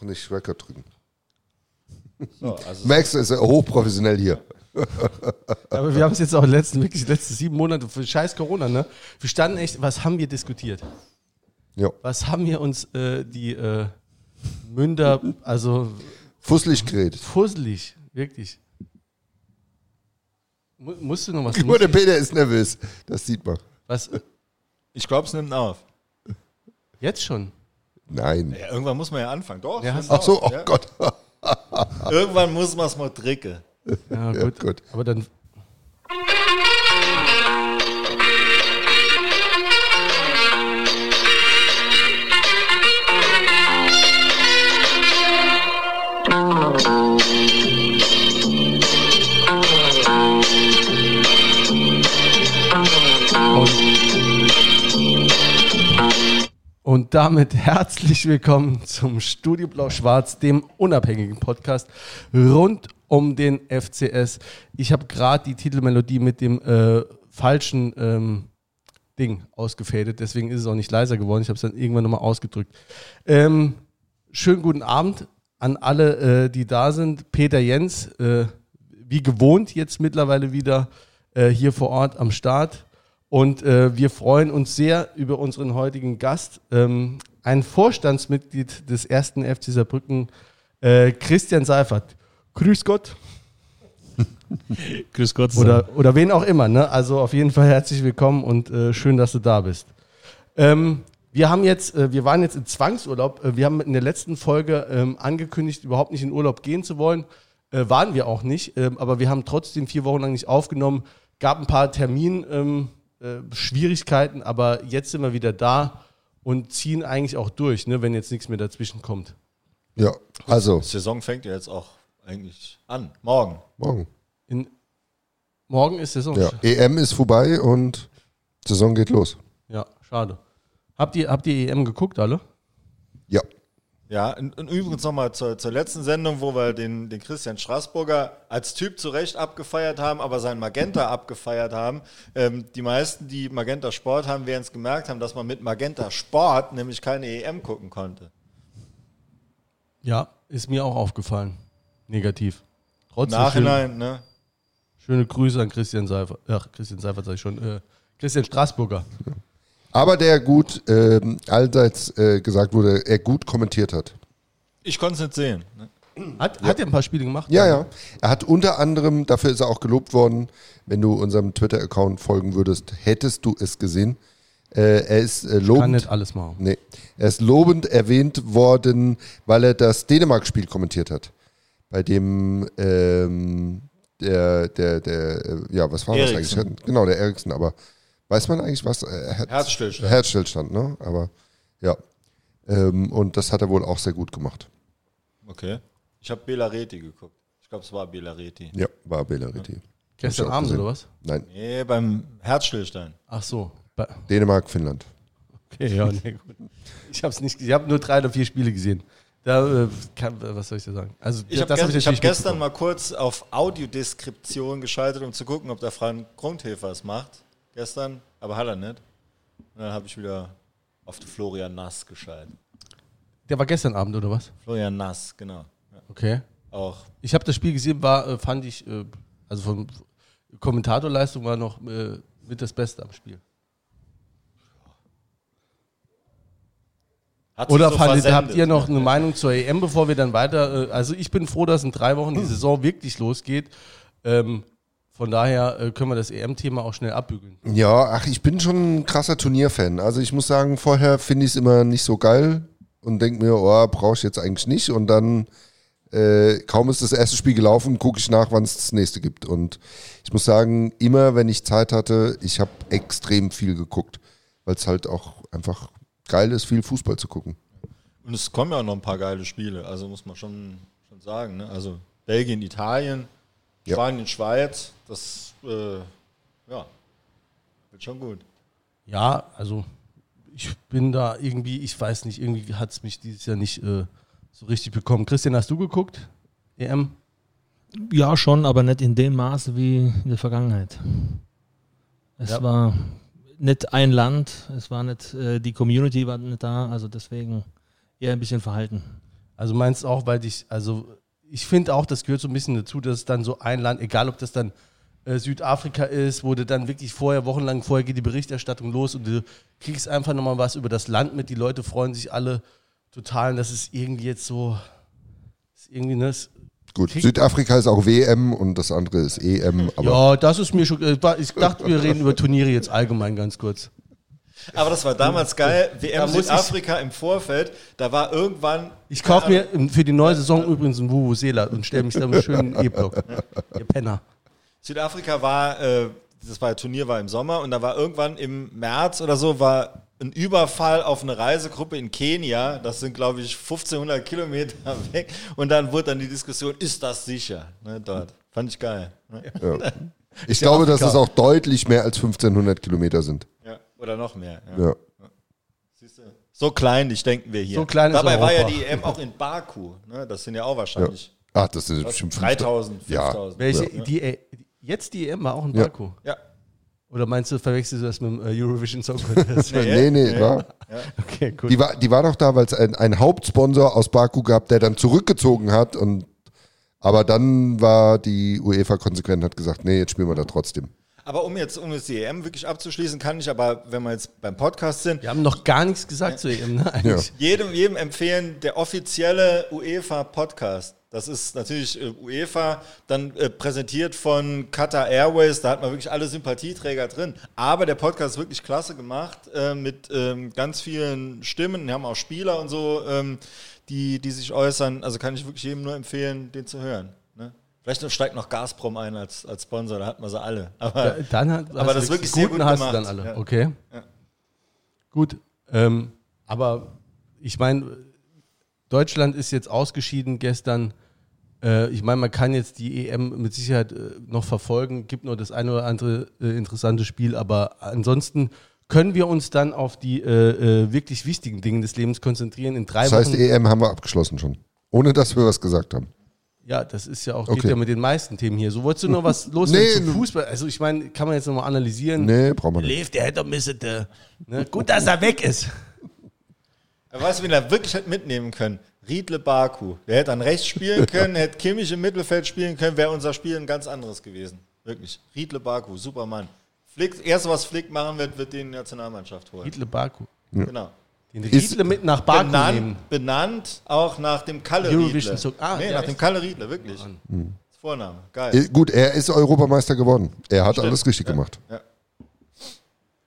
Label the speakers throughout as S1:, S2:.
S1: Noch nicht Record drücken.
S2: So, also
S1: Max ist hochprofessionell hier.
S3: Aber wir haben es jetzt auch letzten, wirklich die letzten sieben Monate für scheiß Corona, ne? Wir standen echt, was haben wir diskutiert?
S1: Ja.
S3: Was haben wir uns äh, die äh, Münder, also
S1: Fusselig geredet.
S3: fusselig, wirklich. Mu musst du noch was?
S1: Mal, der Peter ist nervös. Das sieht man.
S3: was?
S2: ich glaube, es nimmt auf.
S3: Jetzt schon?
S1: Nein.
S2: Ja, irgendwann muss man ja anfangen. Doch.
S3: Ja,
S1: Ach so, oh
S2: ja.
S1: Gott.
S2: Irgendwann muss man es mal drücken.
S3: Ja,
S1: Ja,
S3: gut.
S1: gut.
S3: Aber dann. Und damit herzlich willkommen zum Studio Blau-Schwarz, dem unabhängigen Podcast rund um den FCS. Ich habe gerade die Titelmelodie mit dem äh, falschen ähm, Ding ausgefädelt, deswegen ist es auch nicht leiser geworden. Ich habe es dann irgendwann nochmal ausgedrückt. Ähm, schönen guten Abend an alle, äh, die da sind. Peter Jens, äh, wie gewohnt jetzt mittlerweile wieder äh, hier vor Ort am Start. Und äh, wir freuen uns sehr über unseren heutigen Gast, ähm, ein Vorstandsmitglied des ersten FC Saarbrücken, äh, Christian Seifert. Grüß Gott.
S4: Grüß Gott.
S3: Oder, oder wen auch immer. Ne? Also auf jeden Fall herzlich willkommen und äh, schön, dass du da bist. Ähm, wir haben jetzt, äh, wir waren jetzt in Zwangsurlaub. Äh, wir haben in der letzten Folge ähm, angekündigt, überhaupt nicht in Urlaub gehen zu wollen. Äh, waren wir auch nicht. Ähm, aber wir haben trotzdem vier Wochen lang nicht aufgenommen. Gab ein paar Termin ähm, äh, Schwierigkeiten, aber jetzt sind wir wieder da und ziehen eigentlich auch durch, ne, wenn jetzt nichts mehr dazwischen kommt.
S1: Ja, also,
S2: Die Saison fängt ja jetzt auch eigentlich an. Morgen.
S1: morgen.
S3: In, morgen ist Saison.
S1: Ja, EM ist vorbei und Saison geht los.
S3: ja, schade. Habt ihr, habt ihr EM geguckt, alle?
S1: Ja.
S2: Und, und übrigens nochmal zur, zur letzten Sendung, wo wir den, den Christian Straßburger als Typ zu Recht abgefeiert haben, aber sein Magenta abgefeiert haben. Ähm, die meisten, die Magenta Sport haben, werden es gemerkt haben, dass man mit Magenta Sport nämlich keine EM gucken konnte.
S3: Ja, ist mir auch aufgefallen. Negativ.
S2: Im
S3: Trotzdem
S2: Nachhinein, ne?
S3: Schöne, schöne Grüße an Christian Seifert. Ach, Christian Seifert sag ich schon. Äh, Christian Straßburger.
S1: Aber der gut, ähm, allseits äh, gesagt wurde, er gut kommentiert hat.
S2: Ich konnte es nicht sehen. Ne?
S3: Hat, hat er ein paar Spiele gemacht?
S1: Ja, ja. Er hat unter anderem, dafür ist er auch gelobt worden, wenn du unserem Twitter-Account folgen würdest, hättest du es gesehen. Äh, er ist äh,
S3: Kann
S1: lobend.
S3: nicht alles machen.
S1: Nee. Er ist lobend erwähnt worden, weil er das Dänemark-Spiel kommentiert hat. Bei dem ähm, der, der, der, äh, ja, was war
S2: Eriksen.
S1: das eigentlich? Genau, der Eriksen, aber weiß man eigentlich was? Äh, Herz,
S2: Herzstillstand.
S1: Herzstillstand, ne? Aber ja. Ähm, und das hat er wohl auch sehr gut gemacht.
S2: Okay. Ich habe Belareti geguckt. Ich glaube, es war Belareti.
S1: Ja, war Belariti.
S3: Gestern
S1: auch
S3: Abend
S1: gesehen.
S3: oder was?
S1: Nein,
S2: Nee, beim Herzstillstand.
S3: Ach so.
S1: Dänemark, Finnland.
S3: Okay, ja, nee, gut. Ich habe nicht, ich habe nur drei oder vier Spiele gesehen. Da, äh, kann, was soll ich dir sagen? Also,
S2: Ich habe
S3: das
S2: gest
S3: hab
S2: gestern mal kurz auf Audiodeskription geschaltet, um zu gucken, ob der Frank Grundhefer es macht. Gestern, aber hat er nicht. Und dann habe ich wieder auf den Florian Nass geschaltet.
S3: Der war gestern Abend oder was?
S2: Florian Nass, genau. Ja,
S3: Okay.
S2: auch.
S3: Ich habe das Spiel gesehen, war, äh, fand ich, äh, also von Kommentatorleistung war noch äh, mit das Beste am Spiel.
S2: Hat
S3: Oder
S2: so
S3: fandet, habt ihr noch eine Meinung zur EM, bevor wir dann weiter? Also ich bin froh, dass in drei Wochen die Saison wirklich losgeht. Ähm, von daher äh, können wir das EM-Thema auch schnell abbügeln.
S1: Ja, ach, ich bin schon ein krasser Turnierfan. Also ich muss sagen, vorher finde ich es immer nicht so geil und denke mir, oh, brauche ich jetzt eigentlich nicht. Und dann, äh, kaum ist das erste Spiel gelaufen, gucke ich nach, wann es das nächste gibt. Und ich muss sagen, immer wenn ich Zeit hatte, ich habe extrem viel geguckt, weil es halt auch einfach geil ist, viel Fußball zu gucken.
S2: Und es kommen ja auch noch ein paar geile Spiele, also muss man schon, schon sagen. Ne? Also Belgien, Italien,
S1: Ja.
S2: Spanien, Schweiz, das äh, ja, wird schon gut.
S3: Ja, also ich bin da irgendwie, ich weiß nicht, irgendwie hat es mich dieses Jahr nicht äh, so richtig bekommen. Christian, hast du geguckt? EM?
S4: Ja, schon, aber nicht in dem Maße wie in der Vergangenheit. Es
S3: Ja.
S4: war nicht ein Land, es war nicht, äh, die Community war nicht da, also deswegen eher ein bisschen verhalten.
S3: Also meinst du auch, weil dich, also ich finde auch, das gehört so ein bisschen dazu, dass es dann so ein Land, egal ob das dann äh, Südafrika ist, wo du dann wirklich vorher, wochenlang vorher geht die Berichterstattung los und du kriegst einfach nochmal was über das Land mit, die Leute freuen sich alle total und das ist irgendwie jetzt so, ist irgendwie, ne, ist,
S1: Gut, Südafrika ist auch WM und das andere ist EM, aber
S3: ja, das ist mir schon, äh, ich dachte, wir reden über Turniere jetzt allgemein ganz kurz.
S2: Aber das war damals geil.
S3: Da
S2: WM
S3: ich-
S2: Südafrika im Vorfeld, da war irgendwann.
S3: Ich kaufe mir für die neue Saison übrigens einen Vuvuzela und stelle mich da mit einem schönen E-Block. Ihr Penner.
S2: Südafrika war, äh, das war Turnier war im Sommer und da war irgendwann im März oder so war ein Überfall auf eine Reisegruppe in Kenia. Das sind glaube ich 1500 Kilometer weg. Und dann wurde dann die Diskussion, ist das sicher? Ne, dort fand ich geil. Ne?
S1: ja. ich glaube, dass es auch deutlich mehr als 1500 Kilometer sind.
S2: Ja, oder noch mehr. Ja.
S1: Ja.
S2: Siehst du? So kleinlich denken wir hier.
S3: So klein ist
S2: Dabei war ja die EM auch in Baku. Ne? Das sind ja auch wahrscheinlich
S1: Ach, das sind bestimmt
S2: 3000,
S1: Ja.
S2: 5000.
S3: Welche,
S2: Ja.
S3: die, äh, jetzt die EM war auch in
S1: Ja.
S3: Baku.
S2: Ja.
S3: Oder meinst du, verwechselst du das mit dem äh, Eurovision Song Contest?
S1: Nee, nee, war.
S3: okay, gut.
S1: Die war, die war doch da, weil es ein, einen Hauptsponsor aus Baku gab, der dann zurückgezogen hat. Und, aber dann war die UEFA konsequent und hat gesagt, nee, jetzt spielen wir da trotzdem.
S2: Aber um jetzt, um jetzt die EM wirklich abzuschließen, kann ich aber, wenn wir jetzt beim Podcast sind,
S3: Wir haben noch gar nichts gesagt zu EM, ne? Eigentlich.
S2: jedem, jedem empfehlen, der offizielle UEFA-Podcast. Das ist natürlich äh, UEFA, dann äh, präsentiert von Qatar Airways, da hat man wirklich alle Sympathieträger drin. Aber der Podcast ist wirklich klasse gemacht, äh, mit ähm, ganz vielen Stimmen. Wir haben auch Spieler und so, ähm, die, die sich äußern. Also kann ich wirklich jedem nur empfehlen, den zu hören. Vielleicht steigt noch Gazprom ein als, als Sponsor, da hat man sie alle. Aber
S3: Da- Dann hat,
S2: Aber das wirklich sehr
S3: guten
S2: gut
S3: hast du
S2: gemacht.
S3: dann alle.
S2: Ja.
S3: Okay.
S2: Ja.
S3: Gut. Ähm, aber ich meine, Deutschland ist jetzt ausgeschieden gestern. Äh, ich meine, man kann jetzt die EM mit Sicherheit äh, noch verfolgen. Gibt nur das eine oder andere äh, interessante Spiel, aber ansonsten können wir uns dann auf die wirklich wichtigen Dinge des Lebens konzentrieren. In drei
S1: Das heißt,
S3: Wochen.
S1: die EM haben wir abgeschlossen schon. Ohne dass wir was gesagt haben.
S3: Ja, das ist ja auch geht
S1: Okay.
S3: ja mit den meisten Themen hier. So wolltest du noch was los
S1: Nee,
S3: zum Fußball? Also ich meine, kann man jetzt nochmal analysieren.
S1: Nee, brauchen wir nicht.
S3: Lev, der hätte müssen, der. Ne? Gut, dass er weg ist.
S2: Er weiß, wen er wirklich hätte mitnehmen können. Riedle Baku. Der hätte an rechts spielen können, hätte Kimmich im Mittelfeld spielen können, wäre unser Spiel ein ganz anderes gewesen. Wirklich. Riedle Baku, super Mann. Flick, erste, was Flick machen wird, wird den in die Nationalmannschaft holen.
S3: Riedle Baku.
S2: Genau.
S3: Den Riedle mit nach Baku
S2: Benannt,
S3: nehmen.
S2: benannt auch nach dem Kalle
S3: Eurovision
S2: Riedle.
S3: Ah,
S2: nee,
S3: ja,
S2: nach dem Kalle Riedle, wirklich. Das ist Vorname. Geil.
S1: Äh, Gut, er ist Europameister geworden. Er hat
S2: Stimmt.
S1: alles richtig gemacht.
S2: Ja.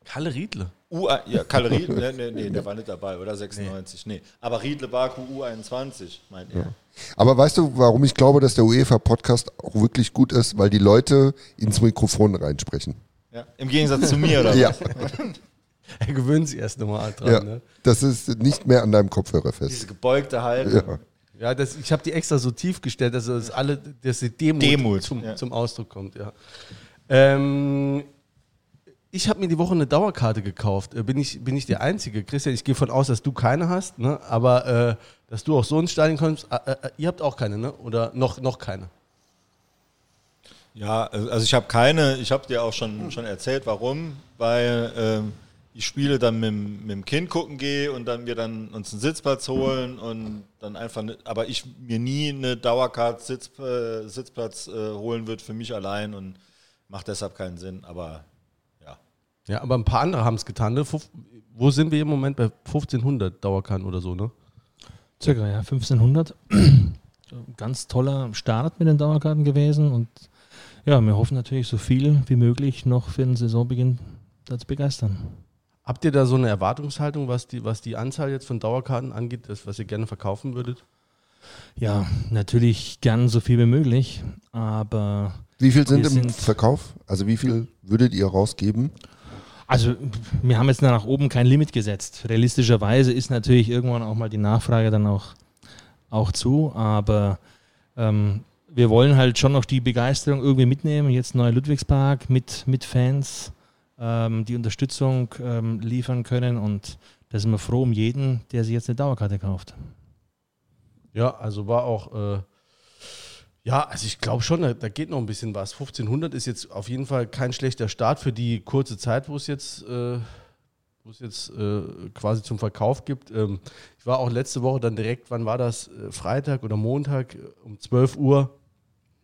S3: Kalle Riedle.
S2: U ja, Kalle Riedle, nee, nee, nee, der war nicht dabei, oder? 96, nee. Aber Riedle Baku U21, meint er.
S1: Aber weißt du, warum ich glaube, dass der UEFA-Podcast auch wirklich gut ist? Weil die Leute ins Mikrofon reinsprechen.
S2: Ja. Im Gegensatz zu mir, oder?
S1: Ja?
S3: Er gewöhnt sich erst nochmal dran.
S1: ja.
S3: Ne?
S1: Das ist nicht mehr an deinem Kopfhörer
S2: Diese
S1: fest.
S2: gebeugte Haltung.
S1: Ja.
S3: Ja, das, ich habe die extra so tief gestellt, dass es alle, dass die Demut,
S2: Demut,
S3: zum,
S2: ja.
S3: zum Ausdruck kommt. Ja. Ähm, ich habe mir die Woche eine Dauerkarte gekauft. Äh, Bin ich, bin ich der Einzige? Christian, ich gehe von aus, dass du keine hast, ne? aber äh, dass du auch so ins Stadion kommst. Äh, äh, ihr habt auch keine, ne? oder noch, noch keine?
S2: Ja, also ich habe keine, ich habe dir auch schon, schon erzählt, warum, weil ähm, ich Spiele dann mit, dem- mit dem Kind gucken gehe und dann wir dann uns einen Sitzplatz holen und dann einfach, ne, aber ich mir nie eine Dauerkarte Sitz, äh, Sitzplatz äh, holen wird für mich allein und macht deshalb keinen Sinn, aber ja.
S3: Ja, aber ein paar andere haben es getan. Ne? Fuf- Wo sind wir im Moment? Bei 1500 Dauerkarten oder so, ne?
S4: Circa, ja, 1500. So, Ganz toller Start mit den Dauerkarten gewesen und ja, wir hoffen natürlich so viel wie möglich noch für den Saisonbeginn da zu begeistern.
S3: Habt ihr da so eine Erwartungshaltung, was die, was die Anzahl jetzt von Dauerkarten angeht, das, was ihr gerne verkaufen würdet?
S4: Ja, natürlich gern so viel wie möglich, aber
S1: Wie viel sind im
S4: sind-
S1: Verkauf? Also wie viel würdet ihr rausgeben?
S4: Also, wir haben jetzt nach oben kein Limit gesetzt. Realistischerweise ist natürlich irgendwann auch mal die Nachfrage dann auch, auch zu, aber ähm, wir wollen halt schon noch die Begeisterung irgendwie mitnehmen. Jetzt neuer Ludwigspark mit, mit Fans, ähm, die Unterstützung ähm, liefern können und da sind wir froh um jeden, der sich jetzt eine Dauerkarte kauft.
S3: Ja, also war auch, äh, ja, also ich glaube schon, da, da geht noch ein bisschen was. 1500 ist jetzt auf jeden Fall kein schlechter Start für die kurze Zeit, wo es jetzt äh, wo es jetzt äh, quasi zum Verkauf gibt. Ähm, ich war auch letzte Woche dann direkt, wann war das? Äh, Freitag oder Montag äh, um 12 Uhr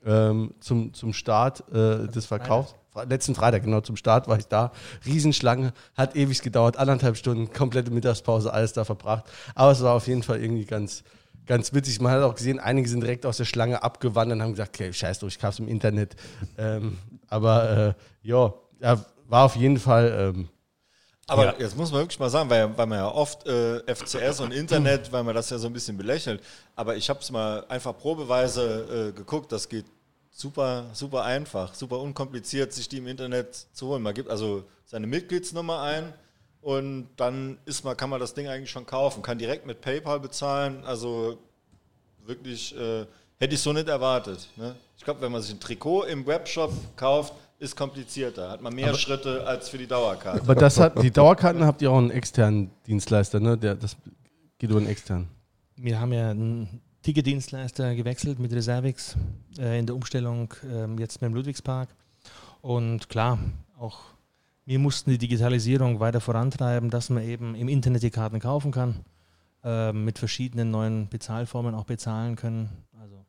S3: ähm, zum, zum Start äh, des Verkaufs. Letzten Freitag, genau, zum Start war ich da. Riesenschlange, hat ewig gedauert, anderthalb Stunden, komplette Mittagspause, alles da verbracht. Aber es war auf jeden Fall irgendwie ganz, ganz witzig. Man hat auch gesehen, einige sind direkt aus der Schlange abgewandert und haben gesagt, okay, scheiß drauf, ich kauf's im Internet. Ähm, aber äh, ja, ja, war auf jeden Fall. Ähm,
S2: Aber
S3: Ja.
S2: jetzt muss man wirklich mal sagen, weil, weil man ja oft äh, FCS und Internet, weil man das ja so ein bisschen belächelt. Aber ich habe es mal einfach probeweise äh, geguckt. Das geht super, super einfach, super unkompliziert, sich die im Internet zu holen. Man gibt also seine Mitgliedsnummer ein und dann ist man, kann man das Ding eigentlich schon kaufen. Kann direkt mit PayPal bezahlen. Also wirklich äh, hätte ich so nicht erwartet. Ne? Ich glaube, wenn man sich ein Trikot im Webshop kauft, ist komplizierter. Hat man mehr Schritte als für die Dauerkarte.
S3: aber das hat, die Dauerkarten habt ihr auch einen externen Dienstleister, ne? Der, das geht über einen externen.
S4: Wir haben ja einen Ticketdienstleister gewechselt mit Reservix äh, in der Umstellung ähm, jetzt mit dem Ludwigspark. Und klar, auch wir mussten die Digitalisierung weiter vorantreiben, dass man eben im Internet die Karten kaufen kann, äh, mit verschiedenen neuen Bezahlformen auch bezahlen können. Also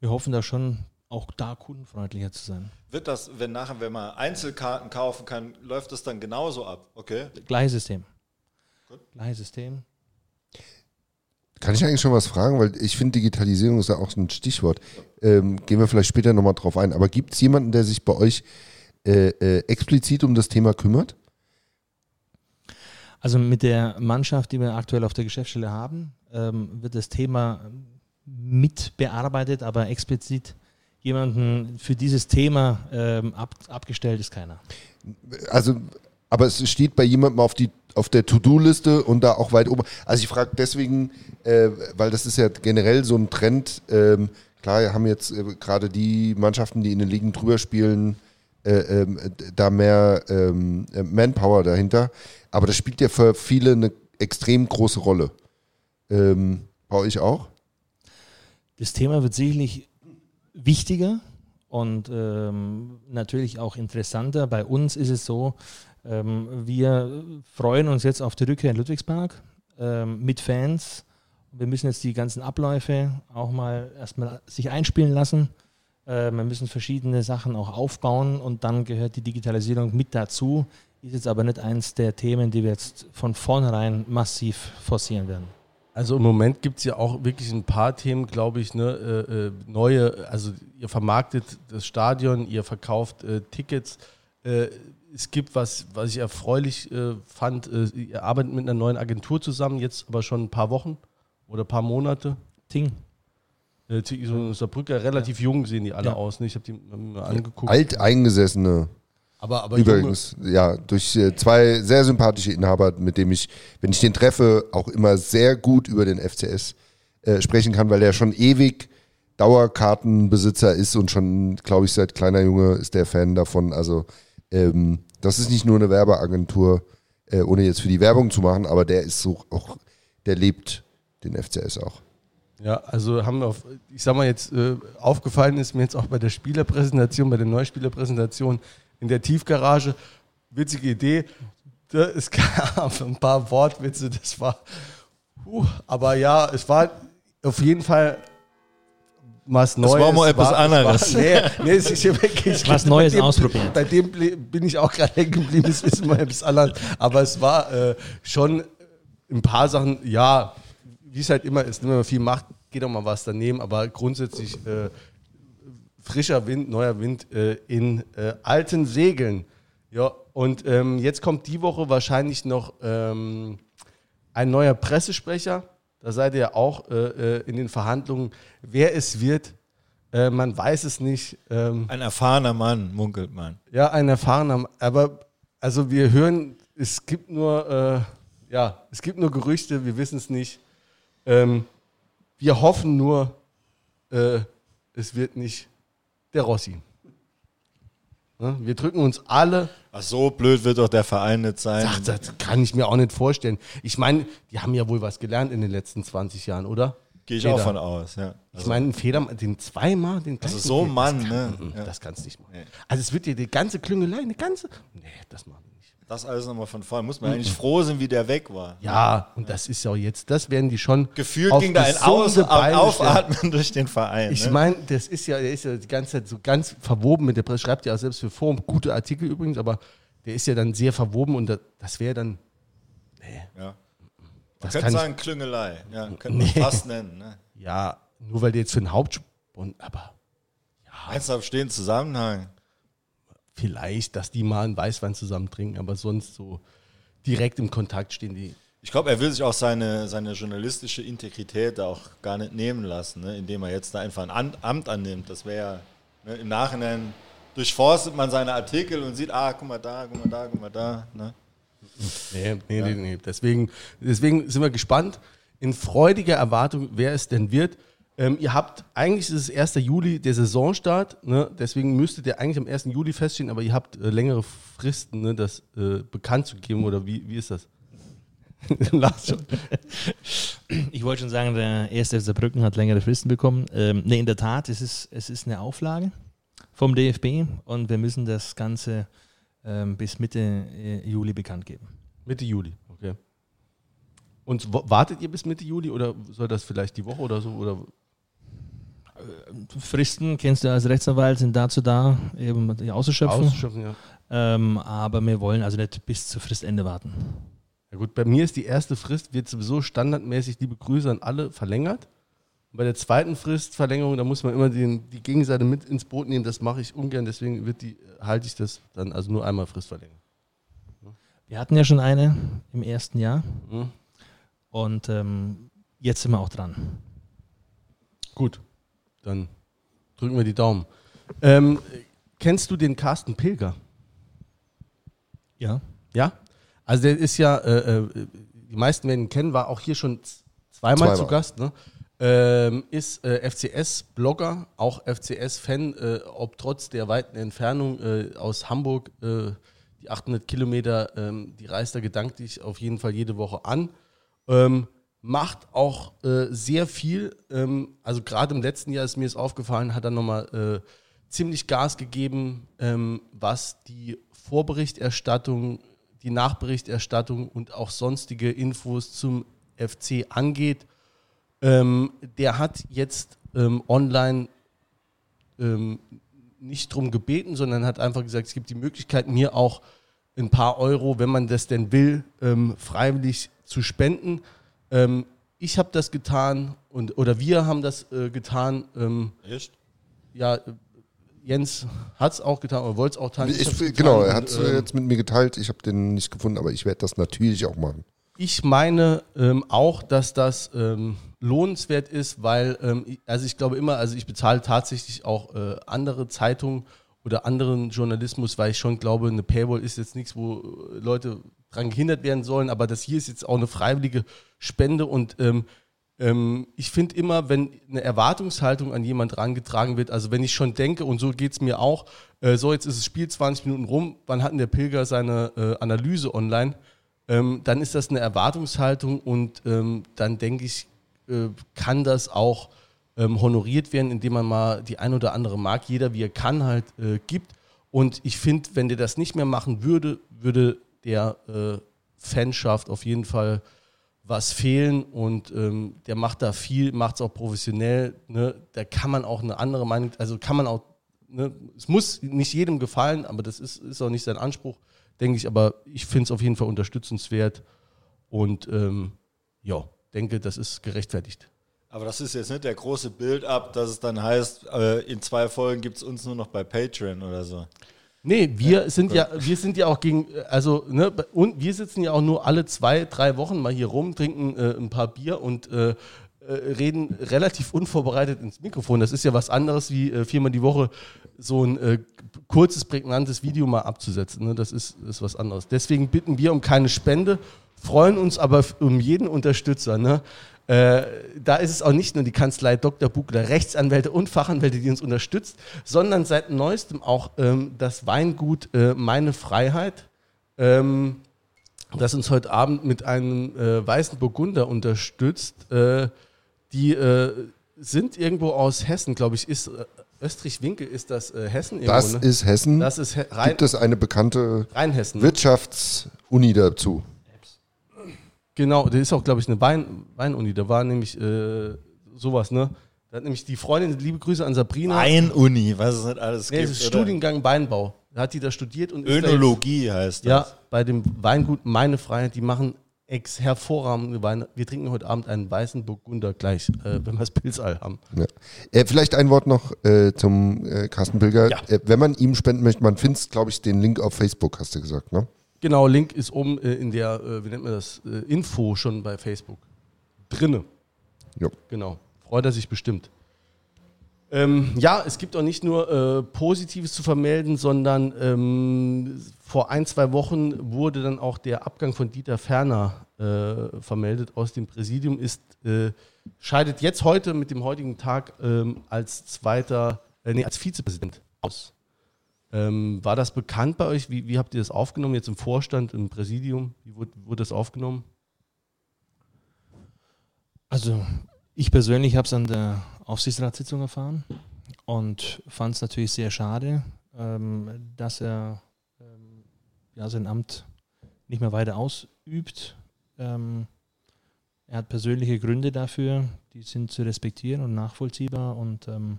S4: wir hoffen da schon auch da kundenfreundlicher zu sein.
S2: Wird das, wenn nachher, wenn man Einzelkarten kaufen kann, läuft das dann genauso ab? Okay.
S4: Gleiches System. Gleiches System.
S1: Kann ich eigentlich schon was fragen? Weil ich finde, Digitalisierung ist ja auch so ein Stichwort. Ähm, gehen wir vielleicht später nochmal drauf ein. Aber gibt es jemanden, der sich bei euch äh, äh, explizit um das Thema kümmert?
S4: Also mit der Mannschaft, die wir aktuell auf der Geschäftsstelle haben, ähm, wird das Thema mit bearbeitet, aber explizit jemanden für dieses Thema ähm, ab, abgestellt ist keiner.
S1: Also, aber es steht bei jemandem auf, die, auf der To-Do-Liste und da auch weit oben. Also ich frage deswegen, äh, weil das ist ja generell so ein Trend. Ähm, klar, haben jetzt äh, gerade die Mannschaften, die in den Ligen drüber spielen, äh, ähm, da mehr ähm, äh, Manpower dahinter. Aber das spielt ja für viele eine extrem große Rolle. Ähm, bei euch auch?
S4: Das Thema wird sicherlich wichtiger und ähm, natürlich auch interessanter. Bei uns ist es so, ähm, wir freuen uns jetzt auf die Rückkehr in Ludwigspark ähm, mit Fans. Wir müssen jetzt die ganzen Abläufe auch mal erstmal sich einspielen lassen. Äh, wir müssen verschiedene Sachen auch aufbauen und dann gehört die Digitalisierung mit dazu. Ist jetzt aber nicht eins der Themen, die wir jetzt von vornherein massiv forcieren werden.
S3: Also im Moment gibt es ja auch wirklich ein paar Themen, glaube ich, ne, äh, äh, neue, also ihr vermarktet das Stadion, ihr verkauft äh, Tickets. Es gibt was, was ich erfreulich äh, fand, äh, ihr arbeitet mit einer neuen Agentur zusammen, jetzt aber schon ein paar Wochen oder ein paar Monate.
S4: Ting.
S3: Äh, so Saarbrücker, relativ jung sehen die alle
S4: Ja.
S3: aus. Ne? Ich habe die mir angeguckt.
S1: Alteingesessene
S3: aber, aber junge-
S1: Übrigens, ja, durch äh, zwei sehr sympathische Inhaber, mit dem ich, wenn ich den treffe, auch immer sehr gut über den FCS äh, sprechen kann, weil er schon ewig Dauerkartenbesitzer ist und schon, glaube ich, seit kleiner Junge ist der Fan davon. Also ähm, das ist nicht nur eine Werbeagentur, äh, ohne jetzt für die Werbung zu machen, aber der ist so auch, der lebt den FCS auch.
S3: Ja, also haben wir auf, ich sag mal jetzt, äh, aufgefallen ist mir jetzt auch bei der Spielerpräsentation, bei der Neuspielerpräsentation in der Tiefgarage, witzige Idee, da, es gab ein paar Wortwitze, das war, huh, aber ja, es war auf jeden Fall was Neues.
S2: war mal etwas
S3: es
S2: anderes.
S3: nee, nee, es ist ja wirklich,
S4: Was
S3: bei
S4: Neues
S3: dem,
S4: ausprobieren.
S3: Bei dem bin ich auch gerade hängen geblieben, es ist mal etwas anderes, aber es war äh, schon ein paar Sachen, ja, wie es halt immer ist, wenn man viel macht, geht auch mal was daneben, aber grundsätzlich äh, frischer Wind, neuer Wind äh, in äh, alten Segeln. Ja, und ähm, jetzt kommt die Woche wahrscheinlich noch ähm, ein neuer Pressesprecher. Da seid ihr ja auch äh, äh, in den Verhandlungen. Wer es wird, äh, man weiß es nicht. Ähm,
S2: Ein erfahrener Mann, munkelt man.
S3: ja, ein erfahrener, aber also wir hören, es gibt nur, äh, ja, es gibt nur Gerüchte, wir wissen es nicht. Ähm, wir hoffen nur, äh, es wird nicht der Rossi. Ne? Wir drücken uns alle.
S2: Ach, so blöd wird doch der Verein nicht sein.
S3: Ach, das kann ich mir auch nicht vorstellen. Ich meine, die haben ja wohl was gelernt in den letzten 20 Jahren, oder?
S2: Gehe ich
S3: Feder.
S2: auch von aus, ja.
S3: Ich meine, ein Federmann, den zweimal, den
S2: Also so ein
S3: Feder-
S2: Mann,
S3: das kann,
S2: ne?
S3: Das kannst du nicht machen.
S2: Nee.
S3: Also es wird dir die ganze Klüngelei, eine ganze. Nee, das machen wir nicht.
S2: Das alles nochmal von vorne. Muss man eigentlich froh sein, wie der weg war.
S3: Ja, und das ist ja auch jetzt, das werden die schon.
S2: Gefühlt ging da ein Aus
S3: Beine
S2: Aufatmen durch den Verein.
S3: Ich
S2: ne?
S3: meine, das ist ja, der ist ja die ganze Zeit so ganz verwoben mit der Presse. Schreibt ja auch selbst für Forum gute Artikel übrigens, aber der ist ja dann sehr verwoben und das, das wäre dann.
S2: ja. Man
S3: Das
S2: könnte sagen Klüngelei. Ja, könnte man fast nennen. Ne?
S3: ja, nur weil der jetzt für den Hauptspund, aber
S2: Meinst du, stehen Zusammenhang?
S3: Vielleicht, dass die mal einen Weißwein zusammen trinken, aber sonst so direkt im Kontakt stehen die.
S2: Ich glaube, er will sich auch seine, seine journalistische Integrität da auch gar nicht nehmen lassen, ne? indem er jetzt da einfach ein Amt annimmt. Das wäre ja ne, im Nachhinein durchforstet man seine Artikel und sieht, ah, guck mal da, guck mal da, guck mal da. Ne?
S3: Nee, nee, nee, nee. Deswegen, deswegen sind wir gespannt. In freudiger Erwartung, wer es denn wird. Ähm, ihr habt, eigentlich ist es 1. Juli der Saisonstart, ne? deswegen müsstet ihr eigentlich am 1. Juli feststehen, aber ihr habt äh, längere Fristen, ne? das äh, bekannt zu geben, oder wie, wie ist das?
S4: Ich wollte schon sagen, der erste FC Saarbrücken hat längere Fristen bekommen. Ähm, ne, in der Tat, es ist, es ist eine Auflage vom DFB und wir müssen das Ganze ähm, bis Mitte äh, Juli bekannt geben.
S3: Mitte Juli, okay. Und wartet ihr bis Mitte Juli oder soll das vielleicht die Woche oder so? Oder?
S4: Fristen, kennst du als Rechtsanwalt, sind dazu da, eben die auszuschöpfen.
S3: Ausschöpfen, ja.
S4: Ähm, aber wir wollen also nicht bis zur Fristende warten.
S3: Ja gut, bei mir ist die erste Frist, wird sowieso standardmäßig, liebe Grüße an alle, verlängert. Und bei der zweiten Fristverlängerung, da muss man immer den, die Gegenseite mit ins Boot nehmen, das mache ich ungern, deswegen wird die, halte ich das dann also nur einmal Fristverlängerung.
S4: Wir hatten ja schon eine im ersten Jahr
S3: Mhm.
S4: und ähm, jetzt sind wir auch dran.
S3: Gut, dann drücken wir die Daumen. Ähm, kennst du den Carsten Pilger?
S4: Ja.
S3: Ja? Also der ist ja, äh, äh, die meisten werden ihn kennen, war auch hier schon zweimal,
S1: Zweimal.
S3: zu Gast, ne? Ähm, ist äh, FCS-Blogger, auch FCS-Fan, äh, ob trotz der weiten Entfernung äh, aus Hamburg, äh, die 800 Kilometer, ähm, die reist er gedanklich auf jeden Fall jede Woche an. Ähm, macht auch äh, sehr viel. Ähm, also gerade im letzten Jahr ist mir es aufgefallen, hat er nochmal äh, ziemlich Gas gegeben, ähm, was die Vorberichterstattung, die Nachberichterstattung und auch sonstige Infos zum FC angeht. Ähm, der hat jetzt ähm, online ähm, nicht drum gebeten, sondern hat einfach gesagt, es gibt die Möglichkeit, mir auch ein paar Euro, wenn man das denn will, ähm, freiwillig zu spenden. Ähm, ich habe das getan und oder wir haben das äh, getan. Ähm,
S2: Echt?
S3: ja, äh, Jens hat es auch getan oder wollte es auch getan.
S1: Ich,
S3: hab's getan
S1: genau, er hat es
S3: ähm,
S1: jetzt mit mir geteilt. Ich habe den nicht gefunden, aber ich werde das natürlich auch machen.
S3: Ich meine ähm, auch, dass das ähm, lohnenswert ist, weil, ähm, ich- also ich glaube immer, also ich bezahle tatsächlich auch äh, andere Zeitungen oder anderen Journalismus, weil ich schon glaube, eine Paywall ist jetzt nichts, wo äh, Leute dran gehindert werden sollen, aber das hier ist jetzt auch eine freiwillige Spende und ähm, ähm, ich finde immer, wenn eine Erwartungshaltung an jemand herangetragen wird, also wenn ich schon denke, und so geht es mir auch, äh, so jetzt ist das Spiel 20 Minuten rum, wann hat denn der Pilger seine äh, Analyse online? ähm, dann ist das eine Erwartungshaltung und ähm, dann denke ich, äh, kann das auch ähm, honoriert werden, indem man mal die ein oder andere Mark, jeder wie er kann, halt äh, gibt. Und ich finde, wenn der das nicht mehr machen würde, würde der äh, Fanschaft auf jeden Fall was fehlen und ähm, der macht da viel, macht es auch professionell. Ne? Da kann man auch eine andere Meinung, also kann man auch, ne? es muss nicht jedem gefallen, aber das ist, ist auch nicht sein Anspruch, denke ich. Aber ich finde es auf jeden Fall unterstützenswert und ähm, ja, denke, das ist gerechtfertigt.
S2: Aber das ist jetzt nicht der große Build-up, dass es dann heißt, äh, in zwei Folgen gibt es uns nur noch bei Patreon oder so.
S3: Nee, wir sind ja, wir sind ja auch gegen, also, ne, und wir sitzen ja auch nur alle zwei, drei Wochen mal hier rum, trinken äh, ein paar Bier und äh, äh, reden relativ unvorbereitet ins Mikrofon. Das ist ja was anderes, wie äh, viermal die Woche so ein äh, kurzes, prägnantes Video mal abzusetzen. Ne? Das ist, ist was anderes. Deswegen bitten wir um keine Spende, freuen uns aber um jeden Unterstützer. Ne? Äh, da ist es auch nicht nur die Kanzlei Dr. Bugler, Rechtsanwälte und Fachanwälte, die uns unterstützt, sondern seit neuestem auch ähm, das Weingut äh, Meine Freiheit, ähm, das uns heute Abend mit einem äh, weißen Burgunder unterstützt. Äh, die äh, sind irgendwo aus Hessen, glaube ich, ist Österreich-Winkel ist das äh, Hessen
S1: Das
S3: irgendwo, ne?
S1: ist Hessen.
S3: Das ist He rein,
S1: Gibt es eine bekannte
S3: Rheinhessen. ne?
S1: Wirtschaftsuni dazu?
S3: Genau, da ist auch, glaube ich, eine Wein, Weinuni. Da war nämlich äh, sowas, ne? Da hat nämlich die Freundin, liebe Grüße an Sabrina.
S2: Ein-Uni, was es nicht alles
S3: Nee,
S2: gibt.
S3: das ist
S2: oder?
S3: Studiengang Weinbau. Da hat die da studiert und ist da
S2: Önologie heißt
S3: jetzt, ja,
S2: das.
S3: bei dem Weingut Meine Freiheit, die machen ex hervorragende Weine. Wir trinken heute Abend einen weißen Burgunder gleich, äh, wenn wir das Pilzall haben.
S1: Ja. Äh, vielleicht ein Wort noch äh, zum äh, Carsten Pilger.
S3: Ja.
S1: Äh, wenn man ihm spenden möchte, man findet, glaube ich, den Link auf Facebook, hast du gesagt, ne?
S3: Genau, Link ist oben äh, in der, äh, wie nennt man das, äh, Info schon bei Facebook. Drinne.
S1: Ja.
S3: Genau. Freut er sich bestimmt. Ähm, ja, es gibt auch nicht nur äh, Positives zu vermelden, sondern ähm, vor ein, zwei Wochen wurde dann auch der Abgang von Dieter Ferner äh, vermeldet aus dem Präsidium, ist, äh, scheidet jetzt heute mit dem heutigen Tag ähm, als zweiter, äh, nee, als Vizepräsident aus. Ähm, war das bekannt bei euch? Wie, wie habt ihr das aufgenommen jetzt im Vorstand, im Präsidium? Wie wurde, wurde das aufgenommen?
S4: Also ich persönlich habe es an der Aufsichtsratssitzung erfahren und fand es natürlich sehr schade, ähm, dass er ähm, ja, sein Amt nicht mehr weiter ausübt. Ähm, er hat persönliche Gründe dafür, die sind zu respektieren und nachvollziehbar, und, ähm,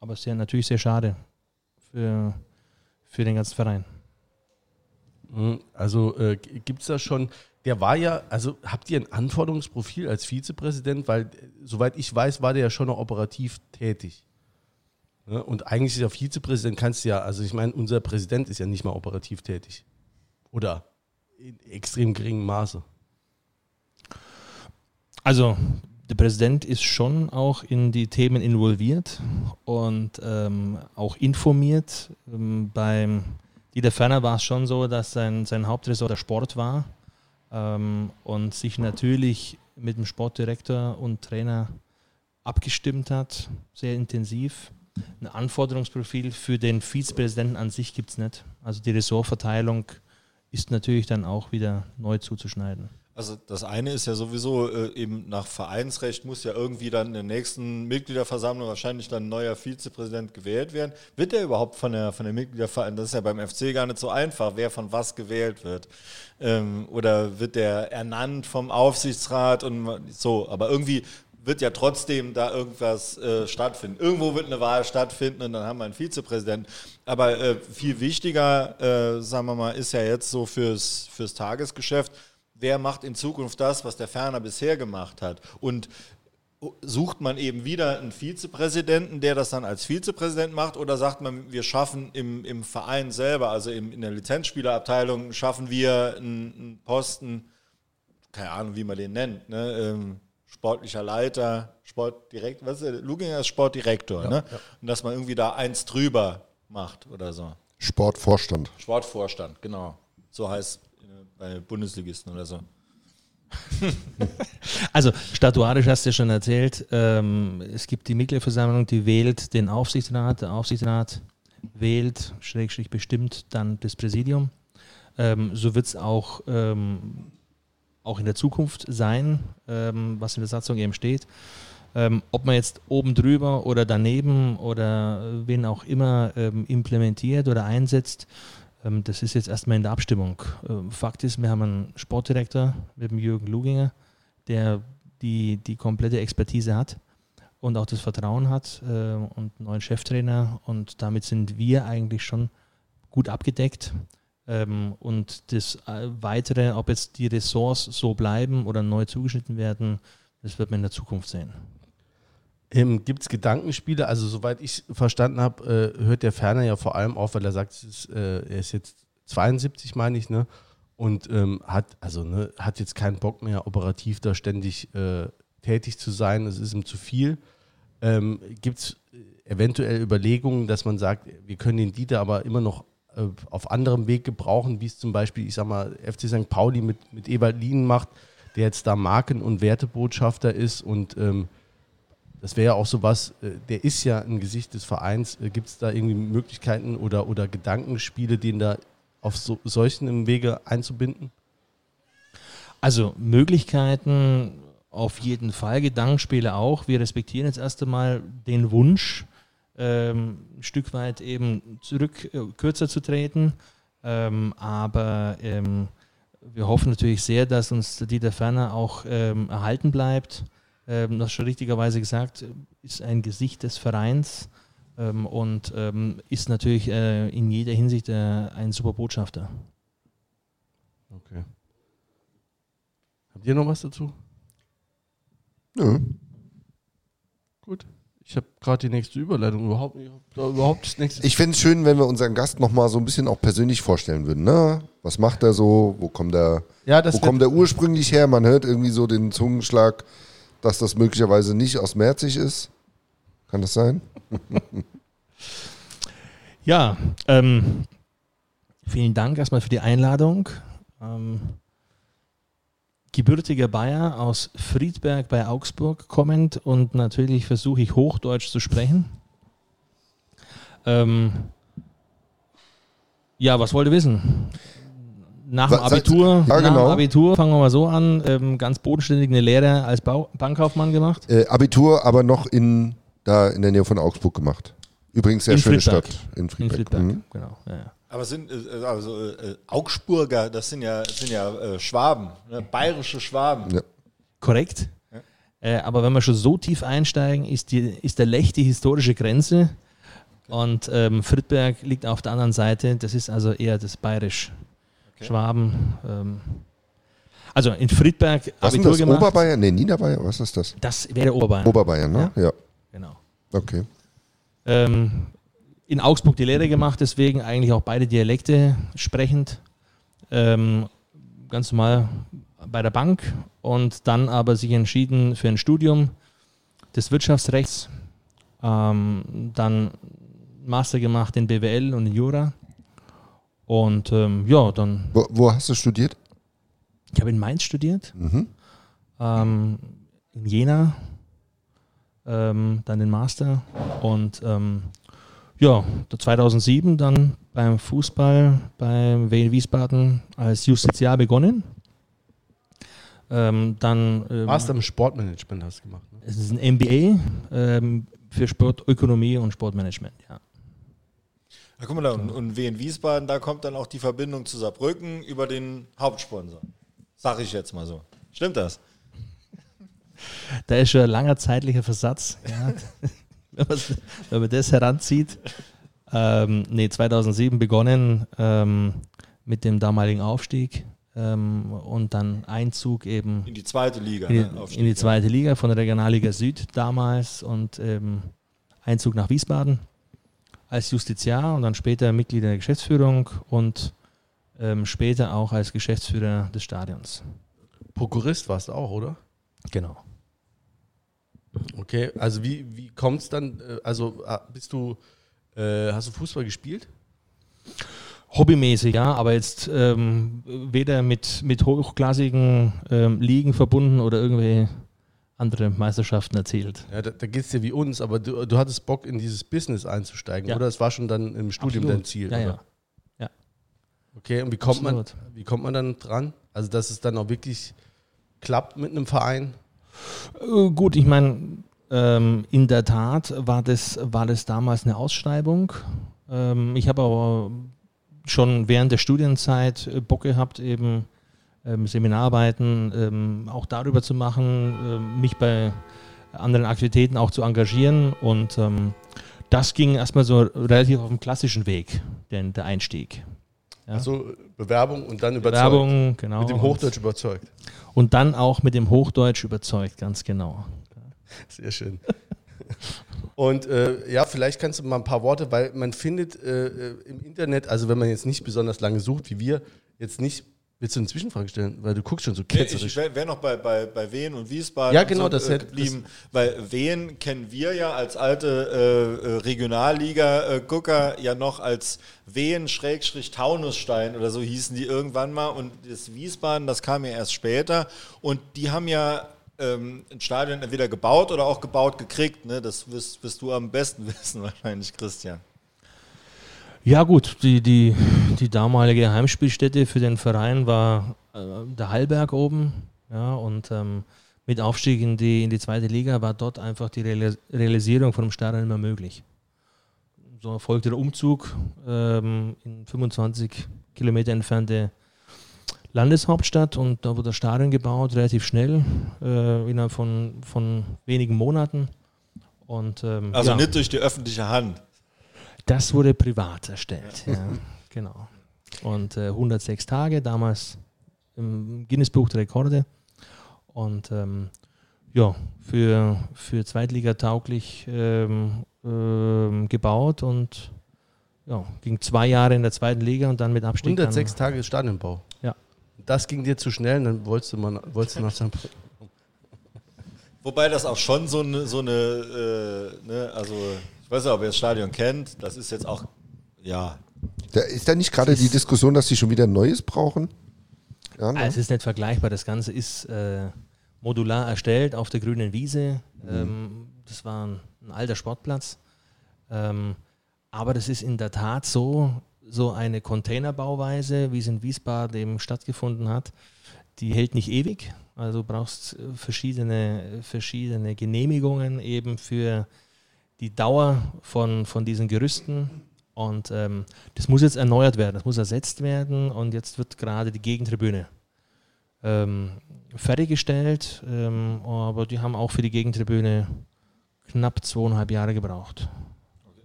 S4: aber sehr, natürlich sehr schade für, für den ganzen Verein.
S3: Mhm, Also äh, gibt es da schon, der war ja, also habt ihr ein Anforderungsprofil als Vizepräsident, weil äh, soweit ich weiß, war der ja schon noch operativ tätig. Ne? Und eigentlich ist ja Vizepräsident, kannst du ja, also ich meine, unser Präsident ist ja nicht mal operativ tätig. Oder in extrem geringem Maße.
S4: Also, der Präsident ist schon auch in die Themen involviert und ähm, auch informiert. Ähm, beim Dieter Ferner war es schon so, dass sein, sein Hauptressort der Sport war ähm, und sich natürlich mit dem Sportdirektor und Trainer abgestimmt hat, sehr intensiv. Ein Anforderungsprofil für den Vizepräsidenten an sich gibt es nicht. Also die Ressortverteilung ist natürlich dann auch wieder neu zuzuschneiden.
S2: Also das eine ist ja sowieso äh, eben nach Vereinsrecht muss ja irgendwie dann in der nächsten Mitgliederversammlung wahrscheinlich dann ein neuer Vizepräsident gewählt werden. Wird der überhaupt von der von der Mitgliederversammlung, das ist ja beim FC gar nicht so einfach, wer von was gewählt wird. Ähm, oder wird der ernannt vom Aufsichtsrat und so, aber irgendwie wird ja trotzdem da irgendwas äh, stattfinden. Irgendwo wird eine Wahl stattfinden und dann haben wir einen Vizepräsidenten. Aber äh, viel wichtiger, äh, sagen wir mal, ist ja jetzt so fürs, fürs Tagesgeschäft, wer macht in Zukunft das, was der Ferner bisher gemacht hat. Und sucht man eben wieder einen Vizepräsidenten, der das dann als Vizepräsident macht, oder sagt man, wir schaffen im, im Verein selber, also im, in der Lizenzspielerabteilung, schaffen wir einen, einen Posten, keine Ahnung, wie man den nennt, ne? ähm, sportlicher Leiter, Sportdirektor, was ist der? Luginger ist Sportdirektor, ne? Und dass man irgendwie da eins drüber macht oder so.
S1: Sportvorstand.
S2: Sportvorstand, genau. So heißt bei Bundesligisten oder so.
S4: Also statuarisch hast du ja schon erzählt, ähm, es gibt die Mitgliederversammlung, die wählt den Aufsichtsrat, der Aufsichtsrat wählt, schrägstrich bestimmt, dann das Präsidium. Ähm, so wird es auch, ähm, auch in der Zukunft sein, ähm, was in der Satzung eben steht. Ähm, ob man jetzt oben drüber oder daneben oder wen auch immer ähm, implementiert oder einsetzt, das ist jetzt erstmal in der Abstimmung. Ähm, Fakt ist, wir haben einen Sportdirektor mit dem Jürgen Luginger, der die, die komplette Expertise hat und auch das Vertrauen hat äh, und einen neuen Cheftrainer und damit sind wir eigentlich schon gut abgedeckt. Ähm, und das äh, Weitere, ob jetzt die Ressorts so bleiben oder neu zugeschnitten werden, das wird man in der Zukunft sehen.
S3: Ähm, Gibt es Gedankenspiele? Also, soweit ich verstanden habe, äh, hört der Ferner ja vor allem auf, weil er sagt, ist, äh, er ist jetzt 72, meine ich, ne? Und ähm, hat, also, ne, hat jetzt keinen Bock mehr, operativ da ständig äh, tätig zu sein. Es ist ihm zu viel. Ähm, Gibt es eventuell Überlegungen, dass man sagt, wir können den Dieter aber immer noch äh, auf anderem Weg gebrauchen, wie es zum Beispiel, ich sag mal, FC St. Pauli mit, mit Ewald Lien macht, der jetzt da Marken- und Wertebotschafter ist und ähm, das wäre ja auch sowas, äh, der ist ja ein Gesicht des Vereins. Äh, Gibt es da irgendwie Möglichkeiten oder, oder Gedankenspiele, den da auf so, solchen Wege einzubinden?
S4: Also Möglichkeiten auf jeden Fall, Gedankenspiele auch. Wir respektieren jetzt erst einmal den Wunsch ähm, ein Stück weit eben zurück, äh, kürzer zu treten. Ähm, aber ähm, wir hoffen natürlich sehr, dass uns Dieter Ferner auch ähm, erhalten bleibt. Ähm, das schon richtigerweise gesagt, ist ein Gesicht des Vereins ähm, und ähm, ist natürlich äh, in jeder Hinsicht äh, ein super Botschafter.
S3: Okay. Habt ihr noch was dazu?
S1: Nö.
S3: Gut. Ich habe gerade die nächste Überleitung überhaupt nicht. Überhaupt das nächste.
S1: Ich fände es schön, wenn wir unseren Gast nochmal so ein bisschen auch persönlich vorstellen würden. Ne? Was macht er so? Wo kommt er,
S3: ja,
S1: wo kommt er ursprünglich her? Man hört irgendwie so den Zungenschlag, dass das möglicherweise nicht aus Merzig ist. Kann das sein?
S4: Ja, ähm, vielen Dank erstmal für die Einladung. Ähm, gebürtiger Bayer aus Friedberg bei Augsburg kommend und natürlich versuche ich Hochdeutsch zu sprechen. Ähm, ja, was wollt ihr wissen? Nach dem Abitur,
S1: Ja,
S4: nach
S1: genau.
S4: dem Abitur fangen wir mal so an, ähm, ganz bodenständig eine Lehre als Bau Bankkaufmann gemacht.
S1: Äh, Abitur aber noch in, da in der Nähe von Augsburg gemacht. Übrigens sehr
S4: In
S1: schöne
S4: Friedberg.
S1: Stadt. In
S4: In
S1: Friedberg.
S4: Friedberg,
S1: Mhm.
S4: genau. Ja, ja.
S2: Aber sind äh, also äh, Augsburger, das sind ja, sind ja äh, Schwaben, ne? bayerische Schwaben.
S1: Ja.
S4: Korrekt. Äh, aber wenn wir schon so tief einsteigen, ist, die, ist der Lech die historische Grenze und ähm, Friedberg liegt auf der anderen Seite. Das ist also eher das bayerisch.
S2: Okay.
S4: Schwaben. Ähm, also in Friedberg
S1: Was
S4: Abitur
S1: das?
S4: gemacht.
S1: Oberbayern? Nee, Niederbayern, was ist das?
S4: Das wäre Oberbayern.
S1: Oberbayern, ne? Ja.
S4: Genau.
S1: Okay.
S4: Ähm, in Augsburg die Lehre gemacht, deswegen eigentlich auch beide Dialekte sprechend. Ähm, ganz normal bei der Bank und dann aber sich entschieden für ein Studium des Wirtschaftsrechts. Ähm, dann Master gemacht in BWL und in Jura. Und ähm, ja, dann,
S1: Wo, wo hast du studiert?
S4: ich habe in Mainz studiert,
S1: Mhm.
S4: ähm, in Jena, ähm, dann den Master und ähm, ja, 2007 dann beim Fußball beim WN Wiesbaden als Justiziar begonnen. Ähm, dann ähm,
S3: Master im Sportmanagement hast du gemacht. Ne?
S4: es ist ein MBA ähm, für Sportökonomie und Sportmanagement. Ja.
S2: Da guck mal da, und, und W in Wiesbaden, da kommt dann auch die Verbindung zu Saarbrücken über den Hauptsponsor. Sag ich jetzt mal so. Stimmt das?
S4: Da ist schon ein langer zeitlicher Versatz. Ja. wenn, man das heranzieht. Ähm, nee, 2007 begonnen ähm, mit dem damaligen Aufstieg ähm, und dann Einzug eben
S2: In die zweite Liga.
S4: in,
S2: ne?
S4: die-
S2: Aufstieg,
S4: in die
S2: ja.
S4: zweite Liga von der Regionalliga Süd damals und ähm, Einzug nach Wiesbaden als Justiziar und dann später Mitglied der Geschäftsführung und ähm, später auch als Geschäftsführer des Stadions.
S3: Prokurist warst du auch, oder?
S4: Genau.
S3: Okay, also wie, wie kommt es dann? äh, Also ah, bist du, äh, hast du Fußball gespielt?
S4: Hobbymäßig, ja, aber jetzt ähm, weder mit, mit hochklassigen ähm, Ligen verbunden oder irgendwelche andere Meisterschaften erzielt.
S3: Ja, da, da geht es dir wie uns, aber du, du hattest Bock, in dieses Business einzusteigen,
S4: Ja.
S3: oder? Das war schon dann im Studium
S4: Absolut.
S3: dein Ziel,
S4: Ja,
S3: oder?
S4: ja.
S3: Okay, und wie kommt, man, wie kommt man dann dran? Also, dass es dann auch wirklich klappt mit einem Verein?
S4: Äh, Gut, ich meine, ähm, in der Tat war das, war das damals eine Ausschreibung. Ähm, ich habe aber schon während der Studienzeit äh, Bock gehabt, eben ähm, Seminararbeiten ähm, auch darüber zu machen, ähm, mich bei anderen Aktivitäten auch zu engagieren. Und ähm, das ging erstmal so relativ auf dem klassischen Weg, den, der Einstieg. Ja.
S3: Also Bewerbung und dann überzeugt.
S4: Werbung, genau.
S3: Mit dem Hochdeutsch überzeugt.
S4: Und dann auch mit dem Hochdeutsch überzeugt, ganz genau.
S3: Sehr schön. Und äh, ja, vielleicht kannst du mal ein paar Worte, weil man findet äh, äh, im Internet, also wenn man jetzt nicht besonders lange sucht, wie wir, jetzt nicht. Willst du eine Zwischenfrage stellen? Weil du guckst schon so
S2: Nee,
S3: ketzerisch.
S2: ich wäre wär noch bei, bei, bei Wien und Wiesbaden
S3: Ja,
S2: und
S3: genau,
S2: so,
S3: das
S2: äh,
S3: hätte-
S2: geblieben, weil Wien kennen wir ja als alte äh, äh, Regionalliga-Gucker ja noch als Wien-Taunusstein oder so hießen die irgendwann mal und das Wiesbaden, das kam ja erst später und die haben ja ähm, ein Stadion entweder gebaut oder auch gebaut gekriegt, ne? das wirst, wirst du am besten wissen wahrscheinlich, Christian.
S4: Ja gut, die, die, die damalige Heimspielstätte für den Verein war äh, der Hallberg oben. Ja, und ähm, mit Aufstieg in die, in die zweite Liga war dort einfach die Realis- Realisierung von dem Stadion immer möglich. so erfolgte der Umzug ähm, in 25 Kilometer entfernte Landeshauptstadt und da wurde das Stadion gebaut, relativ schnell, äh, innerhalb von, von wenigen Monaten. Und, ähm,
S2: Also
S4: ja,
S2: nicht durch die öffentliche Hand.
S4: Das wurde privat erstellt, ja, genau. Und äh, 106 Tage, damals im Guinness-Buch der Rekorde. Und ähm, ja, für, für Zweitliga tauglich ähm, ähm, gebaut und ja, ging zwei Jahre in der zweiten Liga und dann mit Abstieg.
S3: 106 Tage Stadionbau.
S4: Ja.
S3: Das ging dir zu schnell, und dann wolltest du, mal, wolltest du nach St.
S2: Wobei das auch schon so eine, so eine äh, ne, also weiß nicht, ob ihr das Stadion kennt, das ist jetzt auch, ja,
S1: Da ist da nicht gerade die Diskussion, dass die schon wieder ein neues brauchen? Ja, ne?
S4: es ist nicht vergleichbar. Das Ganze ist äh, modular erstellt auf der grünen Wiese. Ähm, das war ein, ein alter Sportplatz. Ähm, aber das ist in der Tat so, so eine Containerbauweise, wie es in Wiesbaden eben stattgefunden hat. Die hält nicht ewig. Also du brauchst äh, verschiedene, verschiedene Genehmigungen eben für die Dauer von, von diesen Gerüsten. Und ähm, das muss jetzt erneuert werden, das muss ersetzt werden. Und jetzt wird gerade die Gegentribüne ähm, fertiggestellt. Ähm, aber die haben auch für die Gegentribüne knapp zweieinhalb Jahre gebraucht.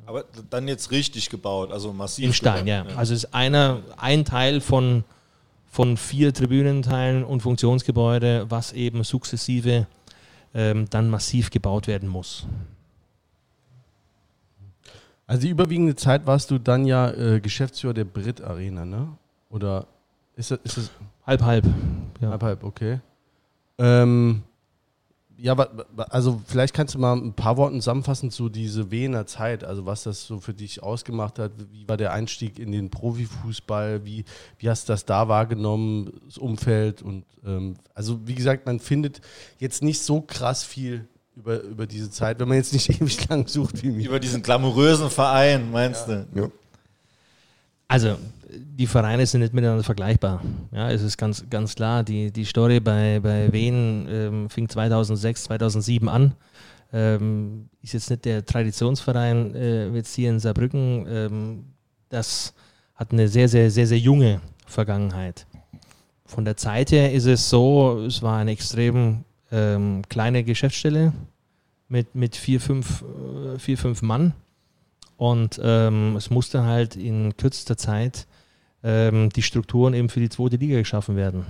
S2: aber dann jetzt richtig gebaut, also massiv.
S4: In Stein, ja.
S2: gebaut,
S4: Also es ist einer, ein Teil von, von vier Tribünenteilen und Funktionsgebäude, was eben sukzessive ähm, dann massiv gebaut werden muss.
S3: Also die überwiegende Zeit warst du dann ja äh, Geschäftsführer der Brit Arena, ne? Oder ist das, ist das
S4: Halb, halb. Ja.
S3: halb, halb, okay. Ähm, ja, also vielleicht kannst du mal ein paar Worten zusammenfassen zu diese Wiener Zeit, also was das so für dich ausgemacht hat. Wie war der Einstieg in den Profifußball? Wie, wie hast du das da wahrgenommen, das Umfeld? Und ähm, also wie gesagt, man findet jetzt nicht so krass viel über, über diese Zeit, wenn man jetzt nicht ewig lang sucht wie mich.
S2: Über diesen glamourösen Verein, meinst du?
S1: Ja.
S4: Also, die Vereine sind nicht miteinander vergleichbar. Ja, es ist ganz, ganz klar, die, die Story bei, bei Wien ähm, fing 2006, 2007 an. Ähm, ist jetzt nicht der Traditionsverein äh, jetzt hier in Saarbrücken. Ähm, das hat eine sehr, sehr, sehr, sehr junge Vergangenheit. Von der Zeit her ist es so, es war eine extrem ähm, kleine Geschäftsstelle mit, mit vier, fünf, äh, vier, fünf Mann. Und ähm, es musste halt in kürzester Zeit ähm, die Strukturen eben für die zweite Liga geschaffen werden.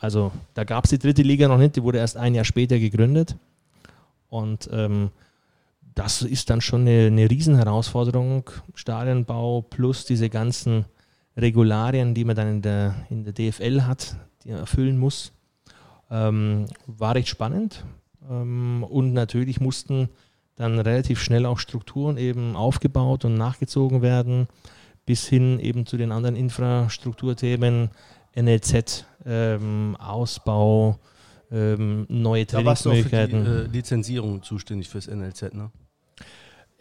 S4: Also da gab es die dritte Liga noch nicht, die wurde erst ein Jahr später gegründet. Und ähm, das ist dann schon eine, eine Riesenherausforderung. Stadionbau plus diese ganzen Regularien, die man dann in der, in der DFL hat, die man erfüllen muss. Ähm, war recht spannend. Ähm, und natürlich mussten dann relativ schnell auch Strukturen eben aufgebaut und nachgezogen werden, bis hin eben zu den anderen Infrastrukturthemen, NLZ, ähm, Ausbau, ähm, neue
S3: Da warst du auch für die
S4: Trainingsmöglichkeiten.
S3: äh, Lizenzierung zuständig fürs NLZ, ne?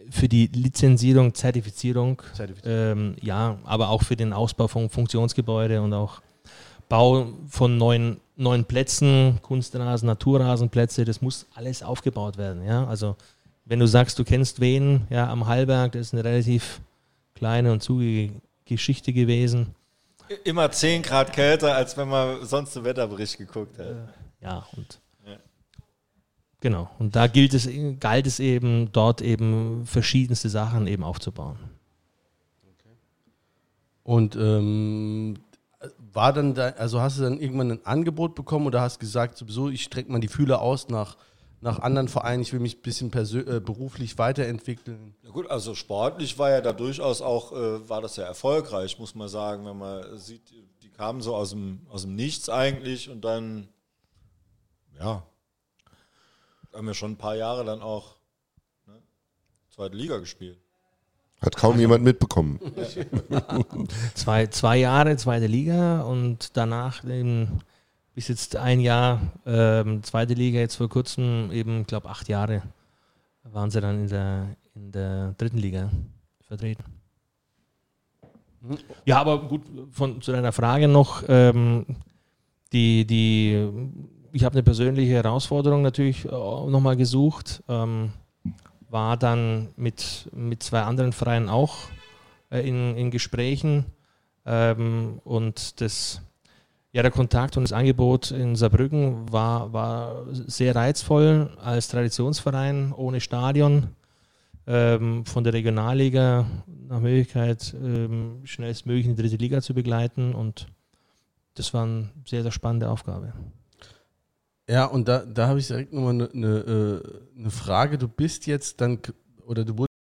S4: für die Lizenzierung, Zertifizierung,
S3: Zertifizierung.
S4: ähm, ja, aber auch für den Ausbau von Funktionsgebäude und auch Bau von neuen, neuen Plätzen, Kunstrasen, Naturrasenplätze, das muss alles aufgebaut werden. Ja? Also wenn du sagst, du kennst Wien, ja, am Hallberg, das ist eine relativ kleine und zugige Geschichte gewesen.
S2: Immer 10 Grad kälter, als wenn man sonst einen Wetterbericht geguckt hat.
S4: Ja, und
S2: Ja.
S4: genau. Und da gilt es, galt es eben, dort eben verschiedenste Sachen eben aufzubauen.
S3: Und ähm, war dann da, also hast du dann irgendwann ein Angebot bekommen oder hast gesagt, sowieso, ich strecke mal die Fühler aus nach, nach anderen Vereinen, ich will mich ein bisschen äh, beruflich weiterentwickeln.
S2: Ja gut, also sportlich war ja da durchaus auch, äh, war das ja erfolgreich, muss man sagen, wenn man sieht, die kamen so aus dem, aus dem Nichts eigentlich und dann, ja, haben wir schon ein paar Jahre dann auch ne, zweite Liga gespielt.
S1: Hat kaum jemand mitbekommen.
S4: Zwei, zwei Jahre zweite Liga und danach eben bis jetzt ein Jahr ähm, zweite Liga, jetzt vor kurzem eben, glaube acht Jahre waren sie dann in der, in der dritten Liga vertreten. Ja, aber gut, von, zu deiner Frage noch, ähm, die, die, ich habe eine persönliche Herausforderung natürlich nochmal gesucht, ähm, war dann mit, mit zwei anderen Vereinen auch äh, in, in Gesprächen ähm, und das, ja, der Kontakt und das Angebot in Saarbrücken war, war sehr reizvoll als Traditionsverein ohne Stadion ähm, von der Regionalliga nach Möglichkeit ähm, schnellstmöglich in die dritte Liga zu begleiten und das war eine sehr, sehr spannende Aufgabe.
S3: Ja, und da, da habe ich direkt nochmal eine ne, äh, ne Frage. Du bist jetzt dann, oder du